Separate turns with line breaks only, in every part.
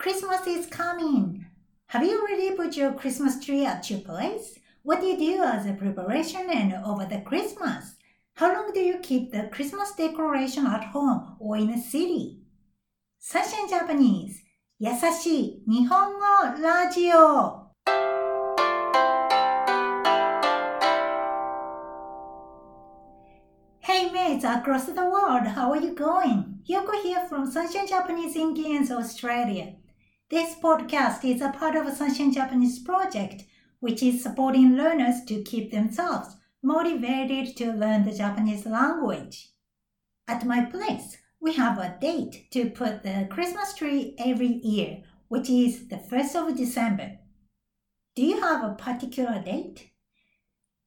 Christmas is coming. Have you already put your Christmas tree at your place? What do you do as a preparation and over the Christmas? How long do you keep the Christmas decoration at home or in the city? Sunshine Japanese 優しい日本語ラジオ Hey mates across the world, how are you going? Yoko here from Sunshine Japanese in Cairns, Australia. This podcast is a part of a Sunshine Japanese project, which is supporting learners to keep themselves motivated to learn the Japanese language. At my place, we have a date to put the Christmas tree every year, which is the 1st of December. Do you have a particular date?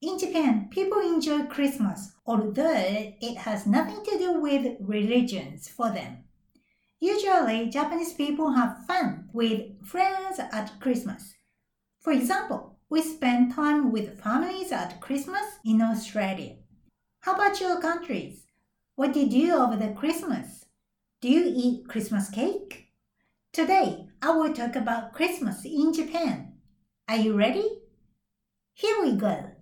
In Japan, people enjoy Christmas, although it has nothing to do with religions for them. Usually, Japanese people have fun with friends at Christmas. For example, we spend time with families at Christmas in Australia. How about your countries? What do you do over the Christmas? Do you eat Christmas cake? Today, I will talk about Christmas in Japan. Are you ready? Here we go.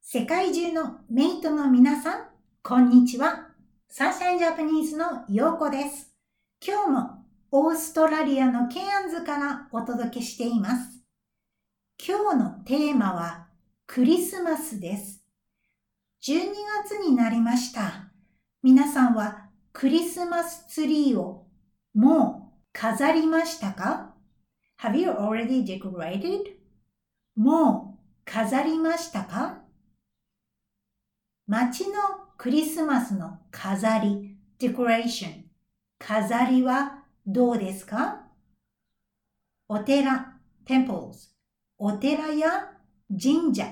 世界中のメイトの皆さん、こんにちは。サンシャインジャパニーズのヨーコです。 今日もオーストラリアのケアンズからお届けしています。今日のテーマはクリスマスです。12月になりました。皆さんはクリスマスツリーをもう飾りましたか ?Have you already decorated? もう飾りましたか？街のクリスマスの飾り、decoration、飾りはどうですか？お寺、temples、お寺や神社、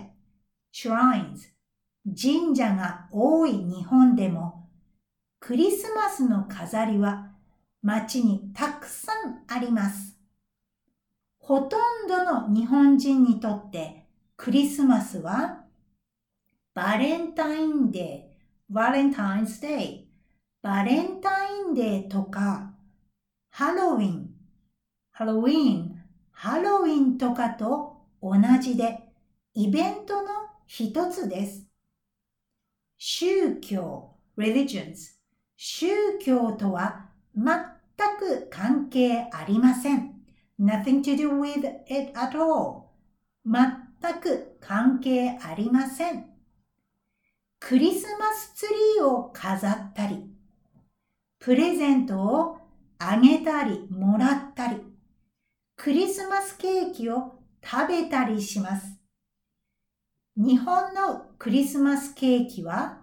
shrines、神社が多い日本でも、クリスマスの飾りは街にたくさんあります。ほとんどの日本人にとってクリスマスはバレンタインデー、バレンタインスデー、バレンタインデーとか、ハロウィン、ハロウィン、ハロウィンとかと同じで、イベントの一つです。宗教、religions、宗教とは全く関係ありません。nothing to do with it at all. 全く関係ありません。クリスマスツリーを飾ったり、プレゼントをあげたりもらったり、クリスマスケーキを食べたりします。日本のクリスマスケーキは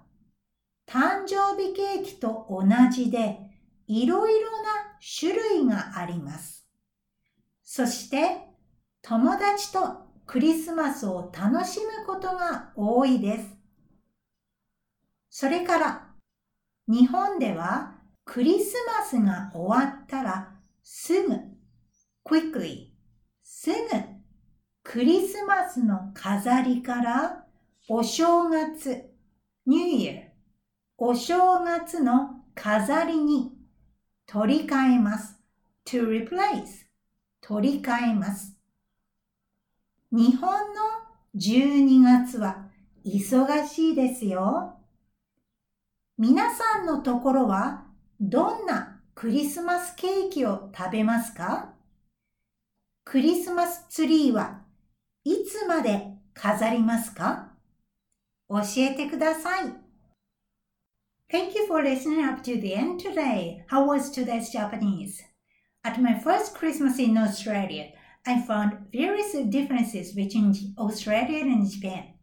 誕生日ケーキと同じでいろいろな種類があります。そして友達とクリスマスを楽しむことが多いです。それから、日本ではクリスマスが終わったらすぐ、quickly、すぐ、クリスマスの飾りからお正月、New Year、お正月の飾りに取り替えます。to replace 取り替えます。日本の12月は忙しいですよ。皆さんのところはどんなクリスマスケーキを食べますかクリスマスツリーはいつまで飾りますか教えてください。Thank you for listening up to the end today. How was today's Japanese? At my first Christmas in Australia, I found various differences between Australia and Japan.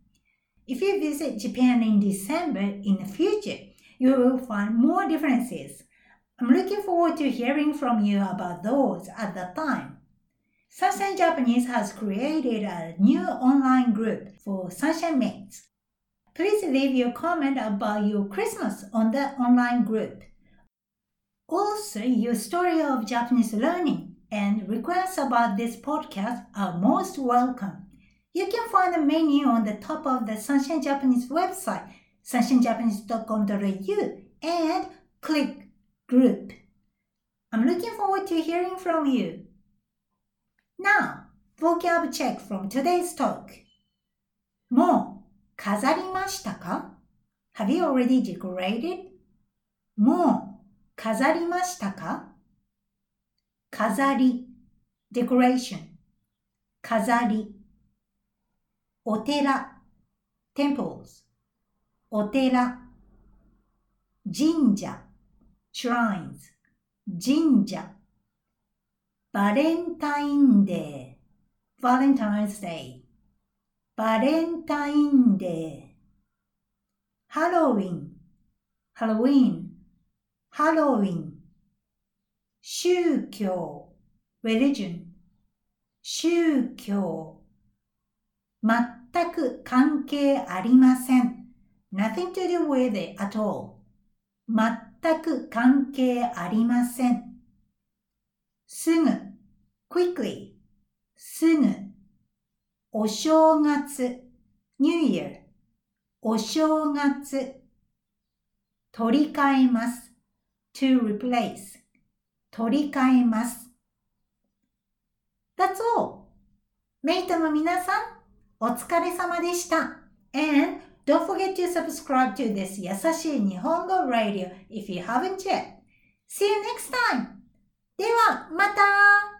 If you visit Japan in December in the future, you will find more differences. I'm looking forward to hearing from you about those at the time. Sunshine Japanese has created a new online group for Sunshine Mates. Please leave your comment about your Christmas on the online group. Also, your story of Japanese learning and requests about this podcast are most welcome. You can find the menu on the top of the Sunshine Japanese website sunshinejapanese.com.au and click group. I'm looking forward to hearing from you. Now, vocab check from today's talk. もう飾りましたか ?Have you already decorated? もう飾りましたか飾り decoration 飾りお寺 temples お寺神社 shrines 神社バレンタインデー Valentine's Day バレンタインデーハロウィンハロウィンハロウィン宗教 religion 宗教全く関係ありません nothing to do with it at all 全全く関係ありません。すぐ quickly すぐ。お正月 New Year お正月。取り替えます。to replace 取り替えます。That's all メイトの皆さんお疲れ様でした。And Don't forget to subscribe to this 優しい日本語 Radio if you haven't yet. See you next time! では、また